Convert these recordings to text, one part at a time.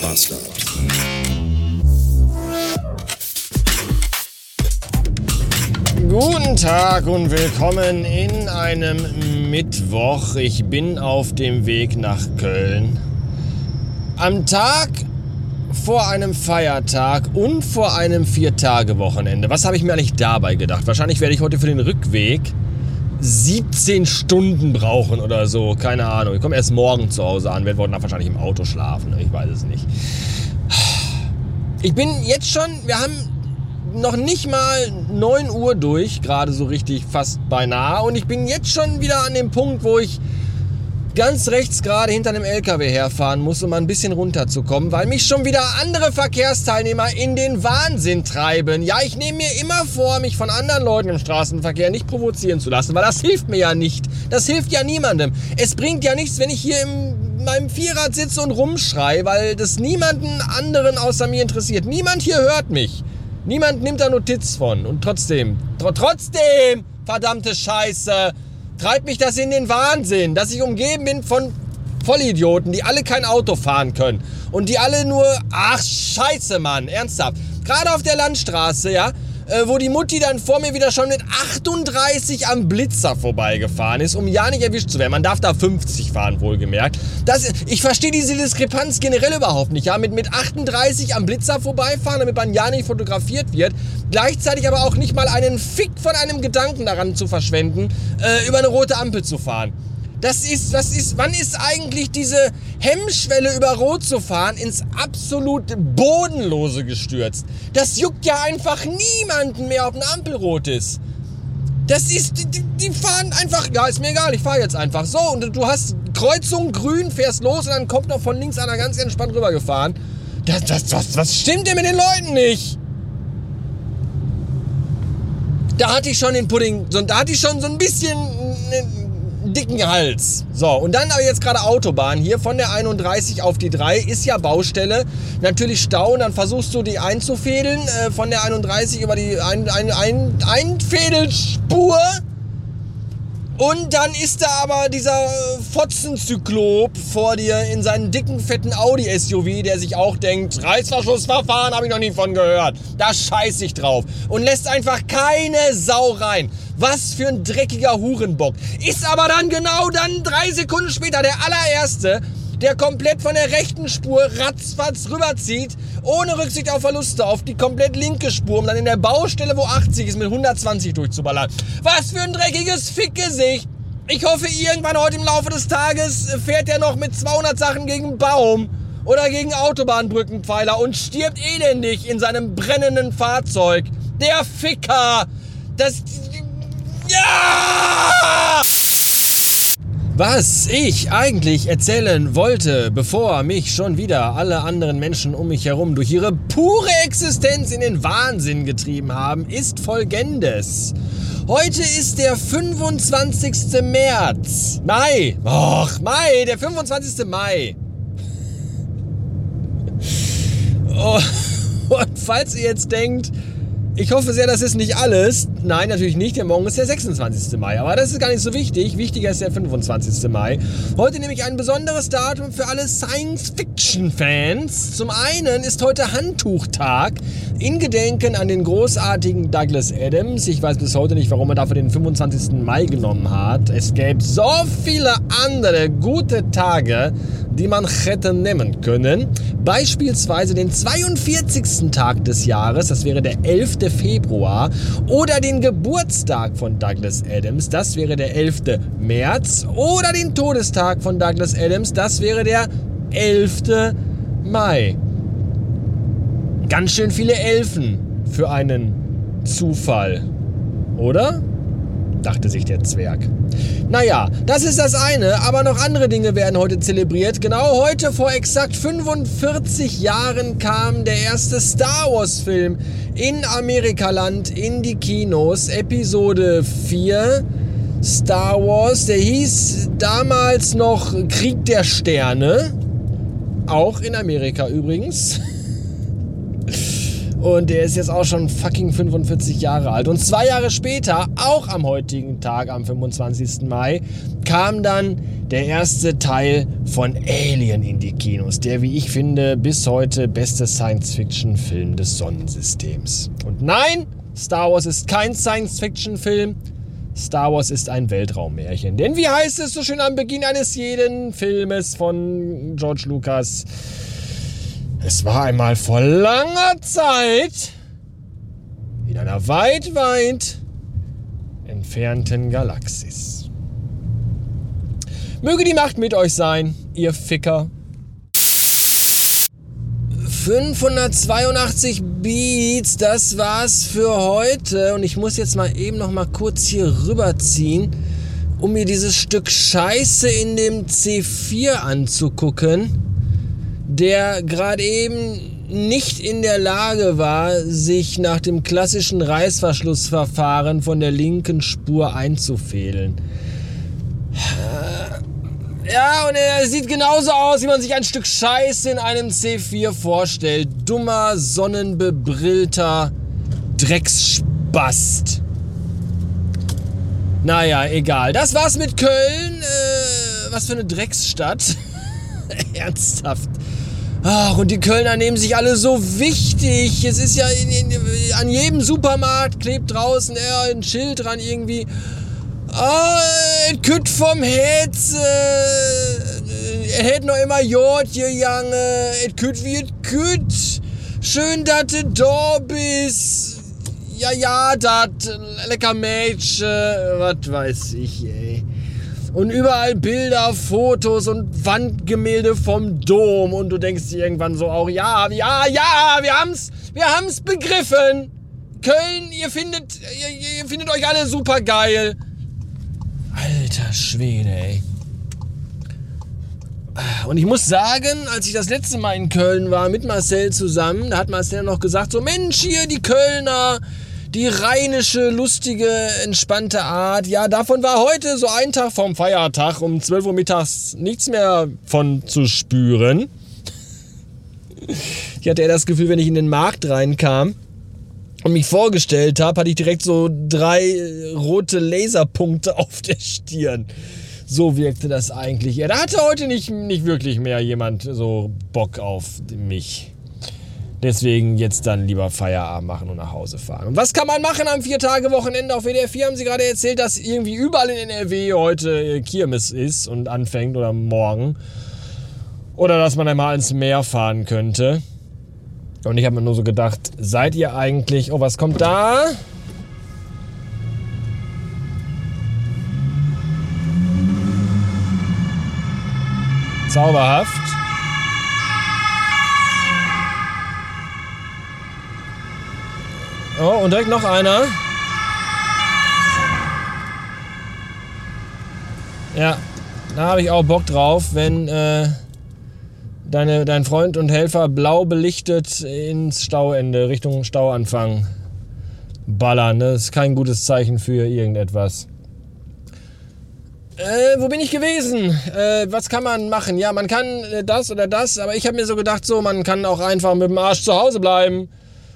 Bastard. Guten Tag und willkommen in einem Mittwoch. Ich bin auf dem Weg nach Köln. Am Tag vor einem Feiertag und vor einem Viertage-Wochenende. Was habe ich mir eigentlich dabei gedacht? Wahrscheinlich werde ich heute für den Rückweg 17 Stunden brauchen oder so. Keine Ahnung. Ich komme erst morgen zu Hause an, werde Nacht wahrscheinlich im Auto schlafen. Ich weiß es nicht. Ich bin jetzt schon, wir haben noch nicht mal 9 Uhr durch, gerade so richtig fast beinahe. Und ich bin jetzt schon wieder an dem Punkt, wo ich ganz rechts gerade hinter einem LKW herfahren muss, um ein bisschen runterzukommen, weil mich schon wieder andere Verkehrsteilnehmer in den Wahnsinn treiben. Ja, ich nehme mir immer vor, mich von anderen Leuten im Straßenverkehr nicht provozieren zu lassen, weil das hilft mir ja nicht. Das hilft ja niemandem. Es bringt ja nichts, wenn ich hier in meinem Vierrad sitze und rumschrei, weil das niemanden anderen außer mir interessiert. Niemand hier hört mich. Niemand nimmt da Notiz von. Und trotzdem, tr trotzdem, verdammte Scheiße, treibt mich das in den Wahnsinn, dass ich umgeben bin von Vollidioten, die alle kein Auto fahren können. Und die alle nur, ach scheiße, Mann, ernsthaft. Gerade auf der Landstraße, ja, äh, wo die Mutti dann vor mir wieder schon mit 38 am Blitzer vorbeigefahren ist, um ja nicht erwischt zu werden. Man darf da 50 fahren, wohlgemerkt. Das, ich verstehe diese Diskrepanz generell überhaupt nicht. Ja? Mit, mit 38 am Blitzer vorbeifahren, damit man ja nicht fotografiert wird. Gleichzeitig aber auch nicht mal einen Fick von einem Gedanken daran zu verschwenden, äh, über eine rote Ampel zu fahren. Das ist, was ist, wann ist eigentlich diese Hemmschwelle über Rot zu fahren ins absolut Bodenlose gestürzt? Das juckt ja einfach niemanden mehr, ob eine Ampel rot ist. Das ist, die, die fahren einfach, ja, ist mir egal, ich fahre jetzt einfach. So, und du hast Kreuzung grün, fährst los und dann kommt noch von links einer ganz entspannt rübergefahren. Das, das, das, was stimmt denn mit den Leuten nicht? Da hatte ich schon den Pudding, da hatte ich schon so ein bisschen dicken Hals. So, und dann aber jetzt gerade Autobahn hier von der 31 auf die 3 ist ja Baustelle. Natürlich Stau und dann versuchst du die einzufädeln äh, von der 31 über die ein, ein, ein, Einfädelspur. Und dann ist da aber dieser Fotzenzyklop vor dir in seinem dicken, fetten Audi-SUV, der sich auch denkt, Reißverschlussverfahren habe ich noch nie von gehört. Da scheiß ich drauf. Und lässt einfach keine Sau rein. Was für ein dreckiger Hurenbock. Ist aber dann genau dann drei Sekunden später der allererste, der komplett von der rechten Spur ratzfatz rüberzieht, ohne Rücksicht auf Verluste, auf die komplett linke Spur, um dann in der Baustelle, wo 80 ist, mit 120 durchzuballern. Was für ein dreckiges Fickgesicht! Ich hoffe, irgendwann heute im Laufe des Tages fährt er noch mit 200 Sachen gegen Baum oder gegen Autobahnbrückenpfeiler und stirbt elendig in seinem brennenden Fahrzeug. Der Ficker! Das, ja! Was ich eigentlich erzählen wollte, bevor mich schon wieder alle anderen Menschen um mich herum durch ihre pure Existenz in den Wahnsinn getrieben haben, ist folgendes. Heute ist der 25. März. Mai. Och, Mai, der 25. Mai. Oh, und falls ihr jetzt denkt, ich hoffe sehr, das ist nicht alles. Nein, natürlich nicht, denn morgen ist der 26. Mai. Aber das ist gar nicht so wichtig. Wichtiger ist der 25. Mai. Heute nehme ich ein besonderes Datum für alle Science-Fiction-Fans. Zum einen ist heute Handtuchtag in Gedenken an den großartigen Douglas Adams. Ich weiß bis heute nicht, warum er dafür den 25. Mai genommen hat. Es gäbe so viele andere gute Tage, die man hätte nehmen können. Beispielsweise den 42. Tag des Jahres, das wäre der 11. Februar. Oder den Geburtstag von Douglas Adams, das wäre der 11. März. Oder den Todestag von Douglas Adams, das wäre der 11. Mai. Ganz schön viele Elfen für einen Zufall, oder? Dachte sich der Zwerg. Naja, das ist das eine, aber noch andere Dinge werden heute zelebriert. Genau heute, vor exakt 45 Jahren, kam der erste Star Wars-Film in Amerikaland in die Kinos. Episode 4 Star Wars, der hieß damals noch Krieg der Sterne. Auch in Amerika übrigens. Und der ist jetzt auch schon fucking 45 Jahre alt. Und zwei Jahre später, auch am heutigen Tag, am 25. Mai, kam dann der erste Teil von Alien in die Kinos. Der, wie ich finde, bis heute beste Science-Fiction-Film des Sonnensystems. Und nein, Star Wars ist kein Science-Fiction-Film. Star Wars ist ein Weltraummärchen. Denn wie heißt es so schön am Beginn eines jeden Filmes von George Lucas? Es war einmal vor langer Zeit in einer weit, weit entfernten Galaxis. Möge die Macht mit euch sein, ihr Ficker. 582 Beats, das war's für heute. Und ich muss jetzt mal eben noch mal kurz hier rüberziehen, um mir dieses Stück Scheiße in dem C4 anzugucken der gerade eben nicht in der Lage war, sich nach dem klassischen Reißverschlussverfahren von der linken Spur einzufädeln. Ja, und er sieht genauso aus, wie man sich ein Stück Scheiße in einem C4 vorstellt. Dummer, sonnenbebrillter Drecksspast. Naja, egal. Das war's mit Köln. Äh, was für eine Drecksstadt. Ernsthaft. Ach, und die Kölner nehmen sich alle so wichtig. Es ist ja in, in, an jedem Supermarkt klebt draußen ja, ein Schild dran irgendwie. Ah, et vom Hetze. Er hätt noch immer Jod, je Jange. Et kütt wie et kütt. Schön, dass du da bist. Ja, ja, dat. Lecker Mädchen. Was weiß ich, ey. Und überall Bilder, Fotos und Wandgemälde vom Dom. Und du denkst dir irgendwann so auch, ja, ja, ja, wir haben's, wir haben's begriffen. Köln, ihr findet, ihr, ihr findet euch alle super geil. Alter Schwede, ey. Und ich muss sagen, als ich das letzte Mal in Köln war mit Marcel zusammen, da hat Marcel noch gesagt, so Mensch, hier die Kölner, die rheinische, lustige, entspannte Art. Ja, davon war heute so ein Tag vom Feiertag um 12 Uhr mittags nichts mehr von zu spüren. Ich hatte eher das Gefühl, wenn ich in den Markt reinkam und mich vorgestellt habe, hatte ich direkt so drei rote Laserpunkte auf der Stirn. So wirkte das eigentlich. Ja, da hatte heute nicht, nicht wirklich mehr jemand so Bock auf mich. Deswegen jetzt dann lieber Feierabend machen und nach Hause fahren. Und was kann man machen am Vier-Tage-Wochenende auf WDR 4? Haben Sie gerade erzählt, dass irgendwie überall in NRW heute äh, Kirmes ist und anfängt oder morgen. Oder dass man einmal ins Meer fahren könnte. Und ich habe mir nur so gedacht, seid ihr eigentlich... Oh, was kommt da? Zauberhaft. Oh, und direkt noch einer. Ja, da habe ich auch Bock drauf, wenn äh, deine, dein Freund und Helfer blau belichtet ins Stauende, Richtung Stauanfang ballern. Ne? Das ist kein gutes Zeichen für irgendetwas. Äh, wo bin ich gewesen? Äh, was kann man machen? Ja, man kann äh, das oder das, aber ich habe mir so gedacht, so, man kann auch einfach mit dem Arsch zu Hause bleiben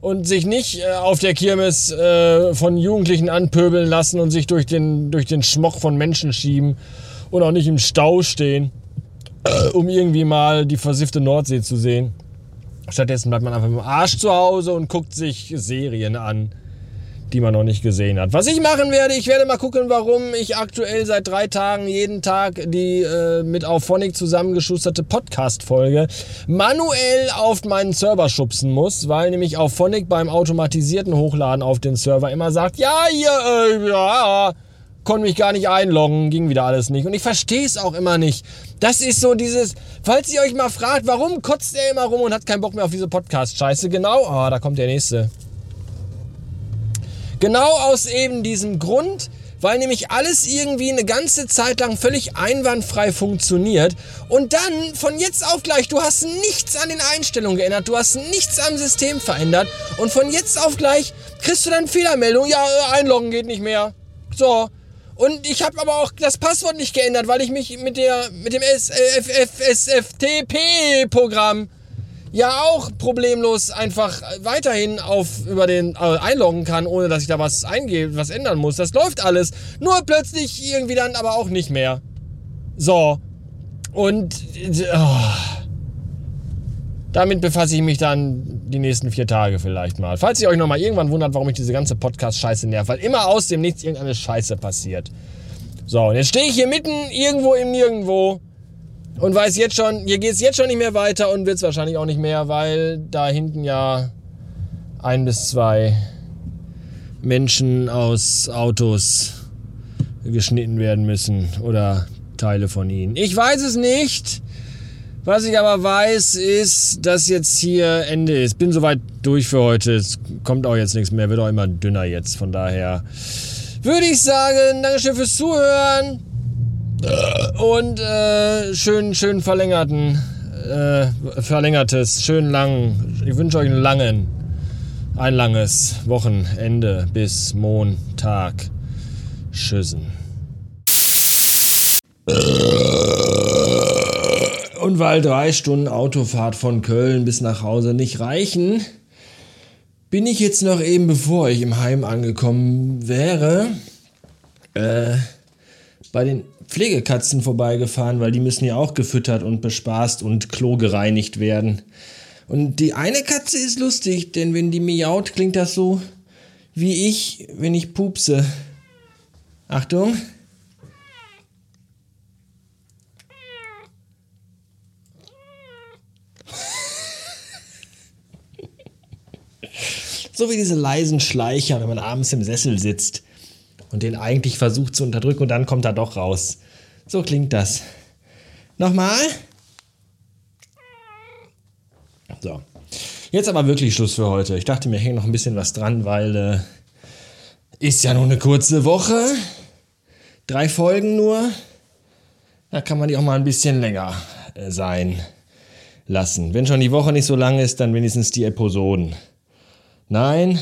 und sich nicht äh, auf der Kirmes äh, von Jugendlichen anpöbeln lassen und sich durch den, durch den Schmoch von Menschen schieben und auch nicht im Stau stehen, äh, um irgendwie mal die versiffte Nordsee zu sehen. Stattdessen bleibt man einfach dem Arsch zu Hause und guckt sich Serien an die man noch nicht gesehen hat. Was ich machen werde, ich werde mal gucken, warum ich aktuell seit drei Tagen jeden Tag die äh, mit Auphonic zusammengeschusterte Podcast-Folge manuell auf meinen Server schubsen muss, weil nämlich Auphonic beim automatisierten Hochladen auf den Server immer sagt, ja, hier, äh, ja, konnte mich gar nicht einloggen, ging wieder alles nicht. Und ich verstehe es auch immer nicht. Das ist so dieses, falls ihr euch mal fragt, warum kotzt er immer rum und hat keinen Bock mehr auf diese Podcast-Scheiße, genau, ah, da kommt der nächste. Genau aus eben diesem Grund, weil nämlich alles irgendwie eine ganze Zeit lang völlig einwandfrei funktioniert und dann von jetzt auf gleich, du hast nichts an den Einstellungen geändert, du hast nichts am System verändert und von jetzt auf gleich kriegst du dann Fehlermeldung, ja, einloggen geht nicht mehr. So. Und ich habe aber auch das Passwort nicht geändert, weil ich mich mit der mit dem SFTP Programm ja auch problemlos einfach weiterhin auf über den äh, einloggen kann, ohne dass ich da was eingebe, was ändern muss. Das läuft alles. Nur plötzlich irgendwie dann aber auch nicht mehr. So. Und oh, damit befasse ich mich dann die nächsten vier Tage vielleicht mal. Falls ihr euch noch mal irgendwann wundert, warum ich diese ganze Podcast-Scheiße nerv, weil immer aus dem Nichts irgendeine Scheiße passiert. So, und jetzt stehe ich hier mitten irgendwo im Nirgendwo und weiß jetzt schon, hier geht es jetzt schon nicht mehr weiter und wird es wahrscheinlich auch nicht mehr, weil da hinten ja ein bis zwei Menschen aus Autos geschnitten werden müssen oder Teile von ihnen. Ich weiß es nicht. Was ich aber weiß, ist, dass jetzt hier Ende ist. Bin soweit durch für heute. Es kommt auch jetzt nichts mehr. Wird auch immer dünner jetzt. Von daher würde ich sagen, Dankeschön fürs Zuhören. Und äh, schön, schön verlängerten, äh, verlängertes, schön lang. Ich wünsche euch einen langen, ein langes Wochenende bis Montag. Tschüssen. Und weil drei Stunden Autofahrt von Köln bis nach Hause nicht reichen, bin ich jetzt noch eben, bevor ich im Heim angekommen wäre, äh, bei den Pflegekatzen vorbeigefahren, weil die müssen ja auch gefüttert und bespaßt und Klo gereinigt werden. Und die eine Katze ist lustig, denn wenn die miaut, klingt das so wie ich, wenn ich pupse. Achtung. so wie diese leisen Schleicher, wenn man abends im Sessel sitzt und den eigentlich versucht zu unterdrücken und dann kommt er doch raus. So klingt das. Nochmal. So. Jetzt aber wirklich Schluss für heute. Ich dachte mir, hängt noch ein bisschen was dran, weil äh, ist ja nur eine kurze Woche. Drei Folgen nur. Da kann man die auch mal ein bisschen länger äh, sein lassen. Wenn schon die Woche nicht so lang ist, dann wenigstens die Episoden. Nein?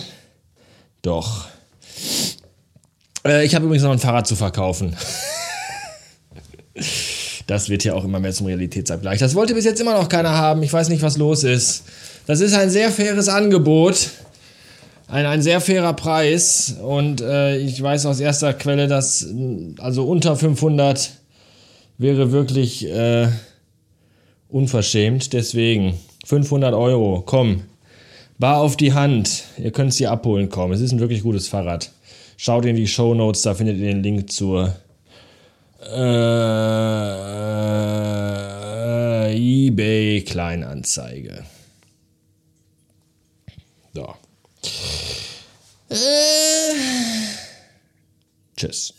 Doch. Äh, ich habe übrigens noch ein Fahrrad zu verkaufen. das wird ja auch immer mehr zum Realitätsabgleich. Das wollte bis jetzt immer noch keiner haben. Ich weiß nicht, was los ist. Das ist ein sehr faires Angebot. Ein, ein sehr fairer Preis. Und äh, ich weiß aus erster Quelle, dass also unter 500 wäre wirklich äh, unverschämt. Deswegen 500 Euro. Komm. Bar auf die Hand. Ihr könnt es hier abholen kommen. Es ist ein wirklich gutes Fahrrad. Schaut in die Show Notes, da findet ihr den Link zur äh, eBay Kleinanzeige. So. Äh, tschüss.